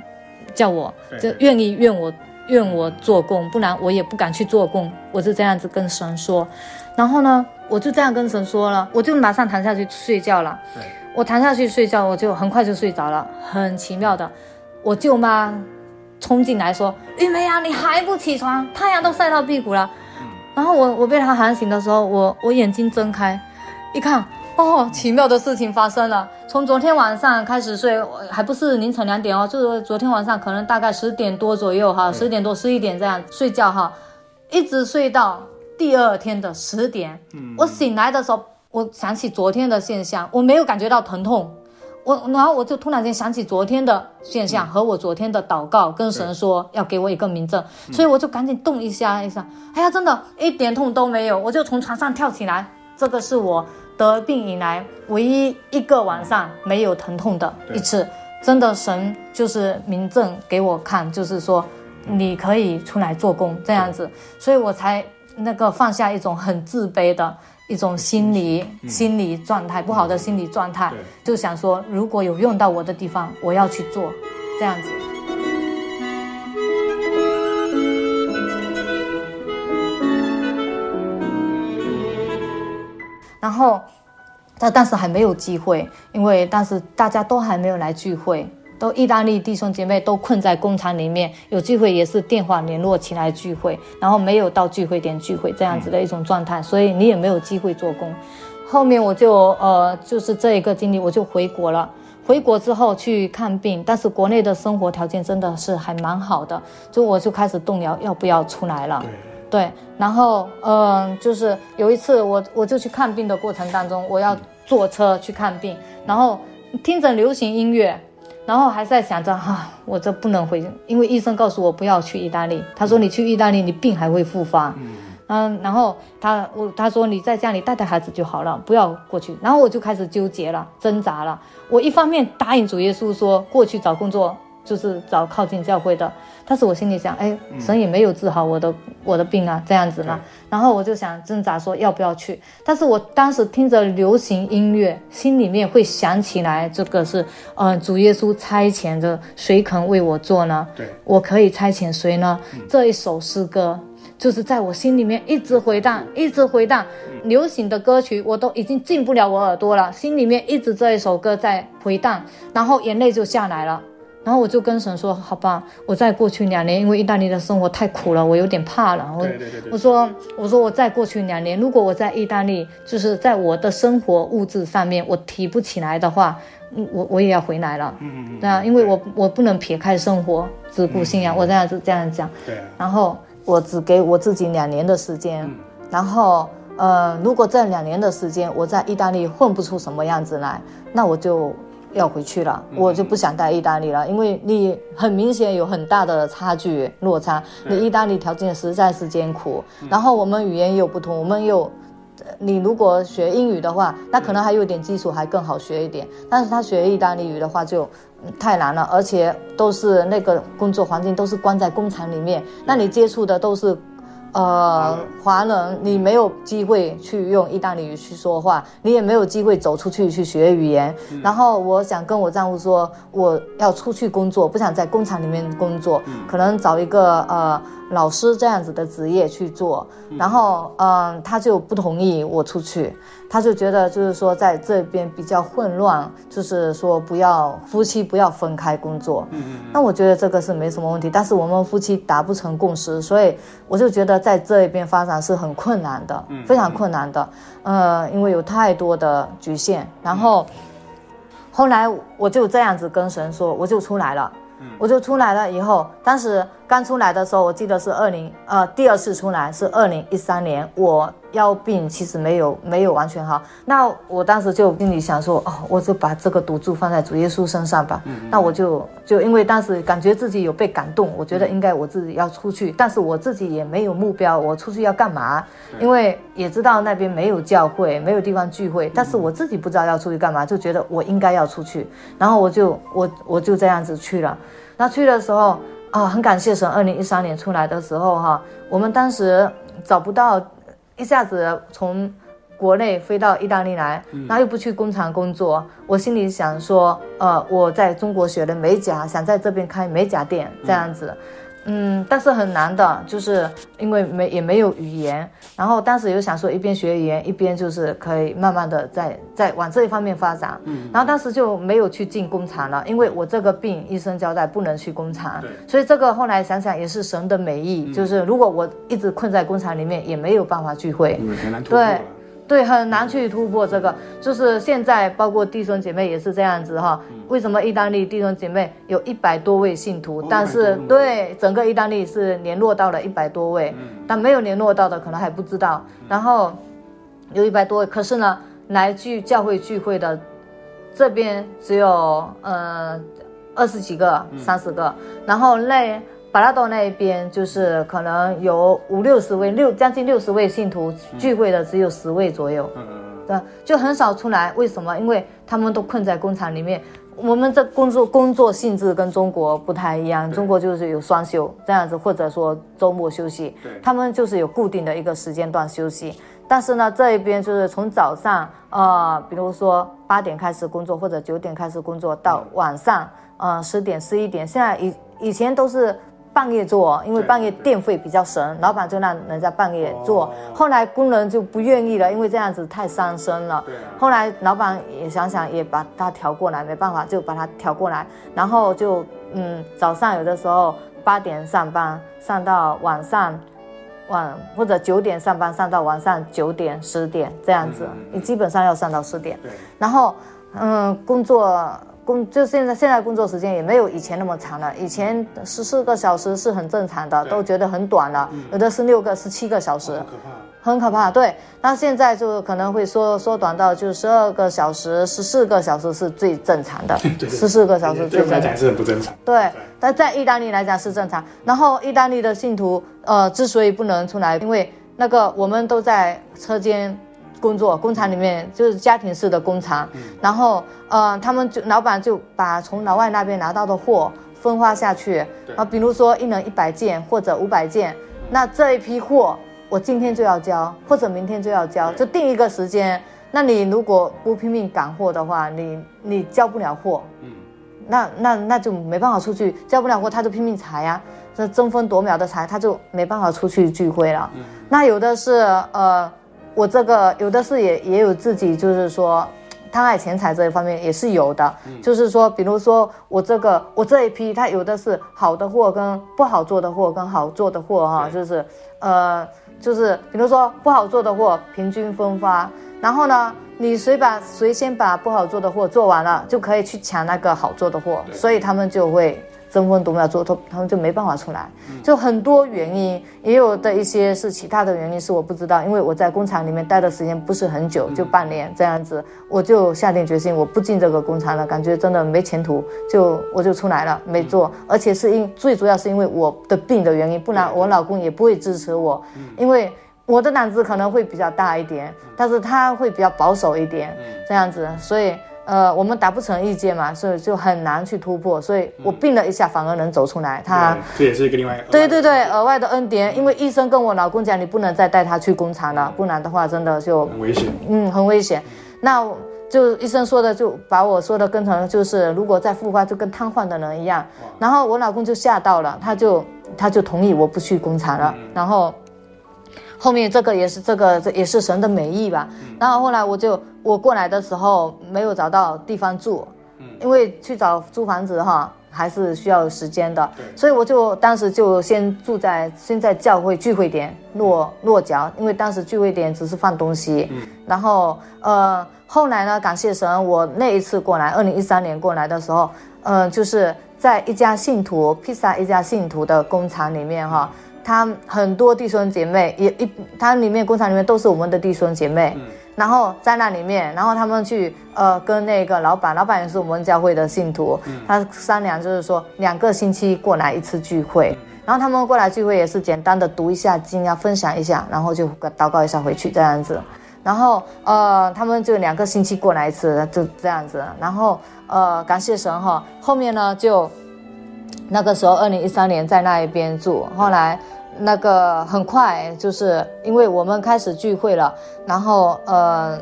叫我就愿意愿我愿我做工，不然我也不敢去做工。我就这样子跟神说，然后呢，我就这样跟神说了，我就马上躺下去睡觉了。对我躺下去睡觉，我就很快就睡着了。很奇妙的，我舅妈冲进来说：“玉梅啊，你还不起床？太阳都晒到屁股了。嗯”然后我我被他喊醒的时候，我我眼睛睁开，一看。哦，奇妙的事情发生了。从昨天晚上开始睡，还不是凌晨两点哦，就是昨天晚上可能大概十点多左右哈，十点多十一点这样睡觉哈，一直睡到第二天的十点。嗯，我醒来的时候，我想起昨天的现象，我没有感觉到疼痛，我然后我就突然间想起昨天的现象和我昨天的祷告，跟神说要给我一个明证，所以我就赶紧动一下一下，哎呀，真的一点痛都没有，我就从床上跳起来。这个是我得病以来唯一一个晚上没有疼痛的一次，真的神就是明证给我看，就是说你可以出来做工这样子，所以我才那个放下一种很自卑的。一种心理、嗯、心理状态不好的心理状态，嗯、就想说如果有用到我的地方，我要去做，这样子。然后，但但是还没有机会，因为当时大家都还没有来聚会。都意大利弟兄姐妹都困在工厂里面，有聚会也是电话联络起来聚会，然后没有到聚会点聚会这样子的一种状态，所以你也没有机会做工。后面我就呃就是这一个经历，我就回国了。回国之后去看病，但是国内的生活条件真的是还蛮好的，就我就开始动摇要不要出来了。对，然后嗯、呃，就是有一次我我就去看病的过程当中，我要坐车去看病，然后听着流行音乐。然后还在想着哈、啊，我这不能回，因为医生告诉我不要去意大利。他说你去意大利，你病还会复发。嗯，嗯，然后他我他说你在家里带带孩子就好了，不要过去。然后我就开始纠结了，挣扎了。我一方面答应主耶稣说过去找工作。就是找靠近教会的，但是我心里想，哎，神也没有治好我的、嗯、我的病啊，这样子嘛。然后我就想挣扎说要不要去，但是我当时听着流行音乐，心里面会想起来这个是，呃，主耶稣差遣着谁肯为我做呢？对，我可以差遣谁呢？嗯、这一首诗歌就是在我心里面一直回荡，一直回荡。嗯、流行的歌曲我都已经进不了我耳朵了，心里面一直这一首歌在回荡，然后眼泪就下来了。然后我就跟神说：“好吧，我再过去两年，因为意大利的生活太苦了，我有点怕了。我”我我说我说我再过去两年，如果我在意大利，就是在我的生活物质上面我提不起来的话，我我也要回来了。嗯嗯对啊，因为我我不能撇开生活只顾信仰，嗯、我这样子这样讲。对、啊。然后我只给我自己两年的时间，嗯、然后呃，如果这两年的时间我在意大利混不出什么样子来，那我就。要回去了，我就不想待意大利了，因为你很明显有很大的差距落差。你意大利条件实在是艰苦，然后我们语言又不同，我们又，你如果学英语的话，那可能还有点基础，还更好学一点。但是他学意大利语的话就太难了，而且都是那个工作环境都是关在工厂里面，那你接触的都是。呃，华人，你没有机会去用意大利语去说话，你也没有机会走出去去学语言。嗯、然后我想跟我丈夫说，我要出去工作，不想在工厂里面工作，嗯、可能找一个呃。老师这样子的职业去做，然后嗯，他就不同意我出去，他就觉得就是说在这边比较混乱，就是说不要夫妻不要分开工作。嗯嗯。那我觉得这个是没什么问题，但是我们夫妻达不成共识，所以我就觉得在这边发展是很困难的，非常困难的。呃，因为有太多的局限。然后后来我就这样子跟神说，我就出来了。我就出来了以后，当时刚出来的时候，我记得是二零呃第二次出来是二零一三年，我腰病其实没有没有完全好，那我当时就心里想说，哦，我就把这个赌注放在主耶稣身上吧。嗯嗯，那我就就因为当时感觉自己有被感动，我觉得应该我自己要出去，但是我自己也没有目标，我出去要干嘛？因为也知道那边没有教会，没有地方聚会，但是我自己不知道要出去干嘛，就觉得我应该要出去，然后我就我我就这样子去了。那去的时候啊，很感谢神。二零一三年出来的时候哈，我们当时找不到，一下子从国内飞到意大利来，然后又不去工厂工作，我心里想说，呃，我在中国学的美甲，想在这边开美甲店这样子。嗯，但是很难的，就是因为没也没有语言，然后当时又想说一边学语言，一边就是可以慢慢的在在往这一方面发展。嗯，然后当时就没有去进工厂了，因为我这个病医生交代不能去工厂，对所以这个后来想想也是神的美意，嗯、就是如果我一直困在工厂里面，也没有办法聚会。嗯、对。对，很难去突破这个，就是现在包括弟兄姐妹也是这样子哈。为什么意大利弟兄姐妹有一百多位信徒，但是对整个意大利是联络到了一百多位，但没有联络到的可能还不知道。然后有一百多位，可是呢，来聚教会聚会的这边只有呃二十几个、三十个，嗯、然后那巴拉多那一边就是可能有五六十位，六将近六十位信徒聚会的只有十位左右，嗯嗯，对，就很少出来。为什么？因为他们都困在工厂里面。我们这工作工作性质跟中国不太一样，中国就是有双休这样子，或者说周末休息，他们就是有固定的一个时间段休息。但是呢，这一边就是从早上，呃，比如说八点开始工作，或者九点开始工作，到晚上，呃，十点、十一点。现在以以前都是半夜做，因为半夜电费比较省，老板就让人家半夜做。后来工人就不愿意了，因为这样子太伤身了。后来老板也想想，也把他调过来，没办法，就把他调过来。然后就嗯，早上有的时候八点上班，上到晚上。晚或者九点上班，上到晚上九点十点这样子，你基本上要上到十点。对。然后，嗯，工作工就现在现在工作时间也没有以前那么长了。以前十四个小时是很正常的，都觉得很短了。有的是六个、十七个小时。很可怕，对。那现在就可能会缩缩短到就十二个小时，十四个小时是最正常的。十四个小时最正常。对来讲是很不正常。对，但在意大利来讲是正常。然后意大利的信徒，呃，之所以不能出来，因为那个我们都在车间工作，工厂里面就是家庭式的工厂。嗯、然后，呃，他们就老板就把从老外那边拿到的货分发下去。啊，比如说一人一百件或者五百件，那这一批货。我今天就要交，或者明天就要交，就定一个时间。那你如果不拼命赶货的话，你你交不了货，嗯，那那那就没办法出去，交不了货他就拼命裁呀，这争分夺秒的裁，他就没办法出去聚会了。嗯，那有的是呃，我这个有的是也也有自己就是说贪爱钱财这一方面也是有的，嗯，就是说比如说我这个我这一批，它有的是好的货跟不好做的货跟好做的货哈，就是呃。就是比如说不好做的货平均分发，然后呢，你谁把谁先把不好做的货做完了，就可以去抢那个好做的货，所以他们就会争分夺秒做，他他们就没办法出来，就很多原因，也有的一些是其他的原因，是我不知道，因为我在工厂里面待的时间不是很久，就半年这样子，我就下定决心我不进这个工厂了，感觉真的没前途，就我就出来了，没做，而且是因最主要是因为我的病的原因，不然我老公也不会支持我，因为我的胆子可能会比较大一点，但是他会比较保守一点，这样子，所以。呃，我们达不成意见嘛，所以就很难去突破。所以我病了一下，反而能走出来。他这也是一个另外对对对额外的恩典，因为医生跟我老公讲，你不能再带他去工厂了，不然的话真的就很危险。嗯，很危险。那就医生说的，就把我说的跟成就是，如果再复发，就跟瘫痪的人一样。然后我老公就吓到了，他就他就同意我不去工厂了。然后。后面这个也是这个，这也是神的美意吧。然后后来我就我过来的时候没有找到地方住，因为去找租房子哈还是需要时间的，所以我就当时就先住在先在教会聚会点落落脚，因为当时聚会点只是放东西。然后呃后来呢，感谢神，我那一次过来，二零一三年过来的时候，呃就是在一家信徒披萨一家信徒的工厂里面哈。他很多弟兄姐妹也一，他里面工厂里面都是我们的弟兄姐妹，嗯、然后在那里面，然后他们去呃跟那个老板，老板也是我们教会的信徒，嗯、他商量就是说两个星期过来一次聚会，嗯、然后他们过来聚会也是简单的读一下经啊，分享一下，然后就祷告一下回去这样子，然后呃他们就两个星期过来一次，就这样子，然后呃感谢神哈，后面呢就那个时候二零一三年在那一边住，后来。那个很快，就是因为我们开始聚会了，然后呃，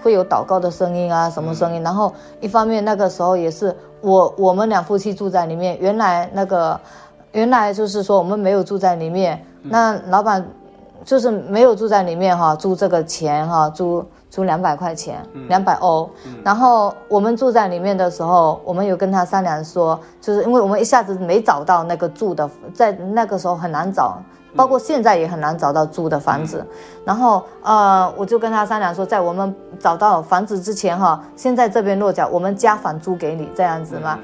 会有祷告的声音啊，什么声音？然后一方面那个时候也是我我们两夫妻住在里面，原来那个原来就是说我们没有住在里面，那老板就是没有住在里面哈，租这个钱哈，租。租两百块钱，两百欧。然后我们住在里面的时候，我们有跟他商量说，就是因为我们一下子没找到那个住的，在那个时候很难找，包括现在也很难找到租的房子。然后呃，我就跟他商量说，在我们找到房子之前哈，先在这边落脚，我们加房租给你这样子嘛。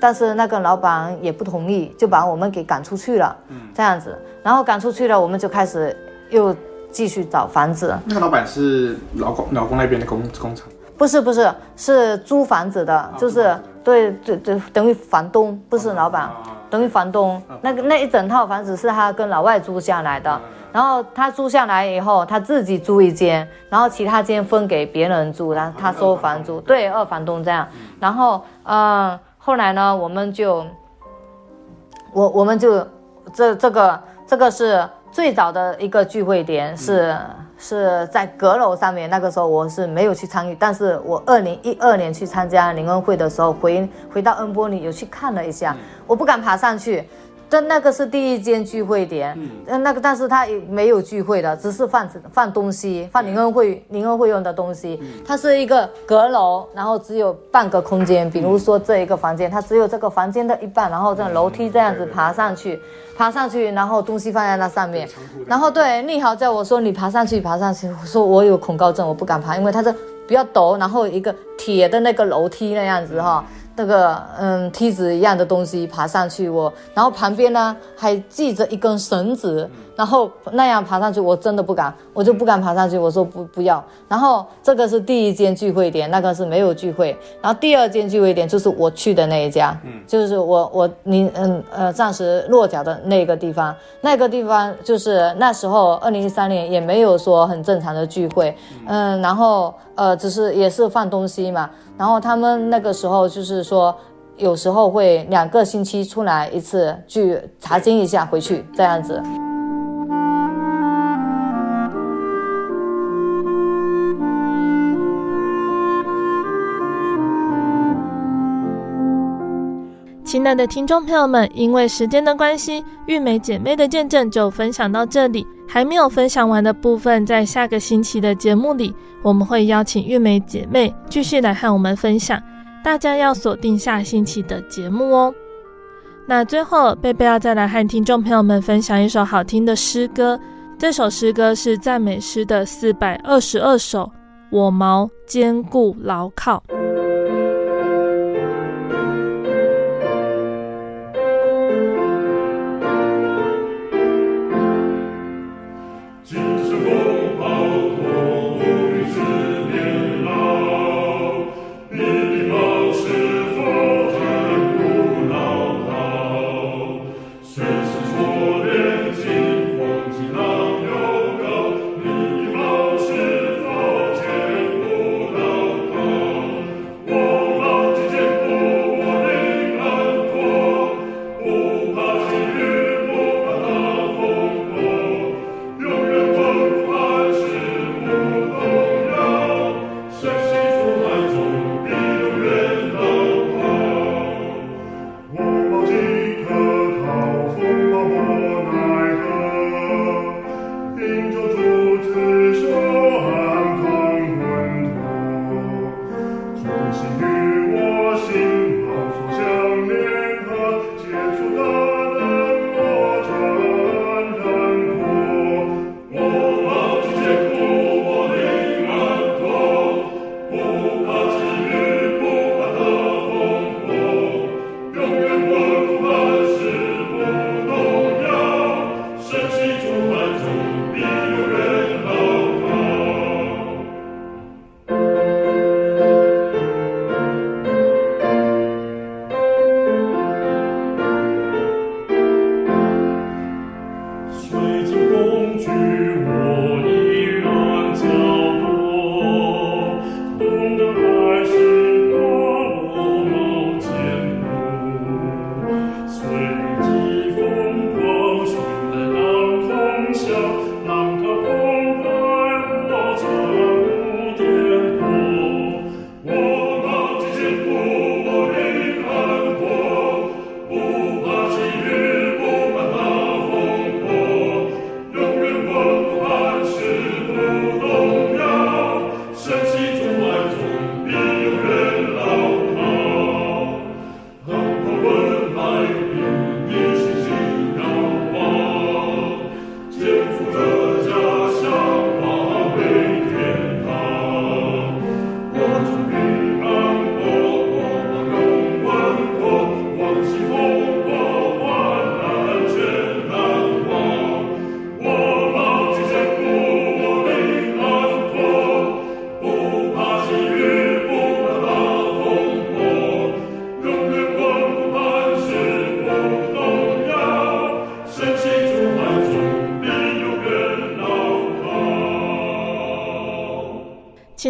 但是那个老板也不同意，就把我们给赶出去了。这样子，然后赶出去了，我们就开始又。继续找房子。那个老板是老公老公那边的工工厂？不是不是，是租房子的，啊、就是对对对，等于房东，不是老板，啊、等于房东。啊、那个那一整套房子是他跟老外租下来的，啊、然后他租下来以后，他自己租一间，然后其他间分给别人住，然后他收房租，对，二房东这样。然后嗯，后来呢，我们就，我我们就这这个这个是最早的一个聚会点是。嗯是在阁楼上面，那个时候我是没有去参与，但是我二零一二年去参加灵恩会的时候，回回到恩波里有去看了一下，我不敢爬上去。但那个是第一间聚会点，嗯，那个但是他也没有聚会的，只是放放东西，放灵恩会灵恩会用的东西。它是一个阁楼，然后只有半个空间，比如说这一个房间，它只有这个房间的一半，然后这样楼梯这样子爬上去，爬上去，然后东西放在那上面。然后对，立豪叫我说你爬上去，爬上去，我说我有恐高症，我不敢爬，因为它是比较陡，然后一个铁的那个楼梯那样子哈。那个嗯梯子一样的东西爬上去我，然后旁边呢还系着一根绳子，然后那样爬上去我真的不敢，我就不敢爬上去。我说不不要。然后这个是第一间聚会点，那个是没有聚会。然后第二间聚会点就是我去的那一家，嗯，就是我我你嗯呃暂时落脚的那个地方，那个地方就是那时候二零一三年也没有说很正常的聚会，嗯，然后呃只是也是放东西嘛。然后他们那个时候就是说，有时候会两个星期出来一次，去查经一下回去这样子。亲爱的听众朋友们，因为时间的关系，玉美姐妹的见证就分享到这里。还没有分享完的部分，在下个星期的节目里，我们会邀请玉美姐妹继续来和我们分享。大家要锁定下星期的节目哦。那最后，贝贝要再来和听众朋友们分享一首好听的诗歌。这首诗歌是赞美诗的四百二十二首，《我毛坚固牢靠》。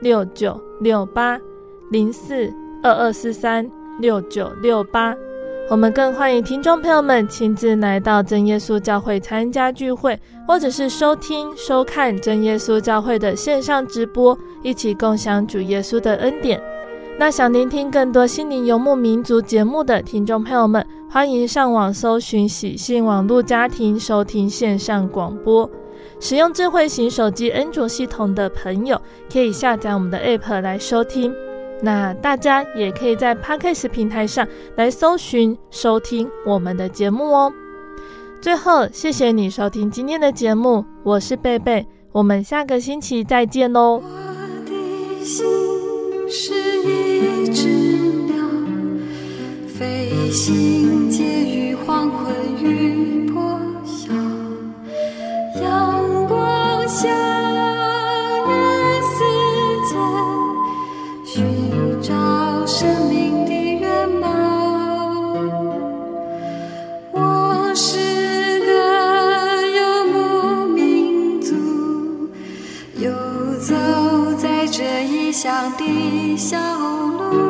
六九六八零四二二四三六九六八，我们更欢迎听众朋友们亲自来到真耶稣教会参加聚会，或者是收听收看真耶稣教会的线上直播，一起共享主耶稣的恩典。那想聆听更多心灵游牧民族节目的听众朋友们，欢迎上网搜寻喜信网络家庭收听线上广播。使用智慧型手机安卓系统的朋友，可以下载我们的 App 来收听。那大家也可以在 Podcast 平台上来搜寻收听我们的节目哦。最后，谢谢你收听今天的节目，我是贝贝，我们下个星期再见喽。我的心是一只鸟，飞行向人世间寻找生命的原貌。我是个游牧民族，游走在这异乡的小路。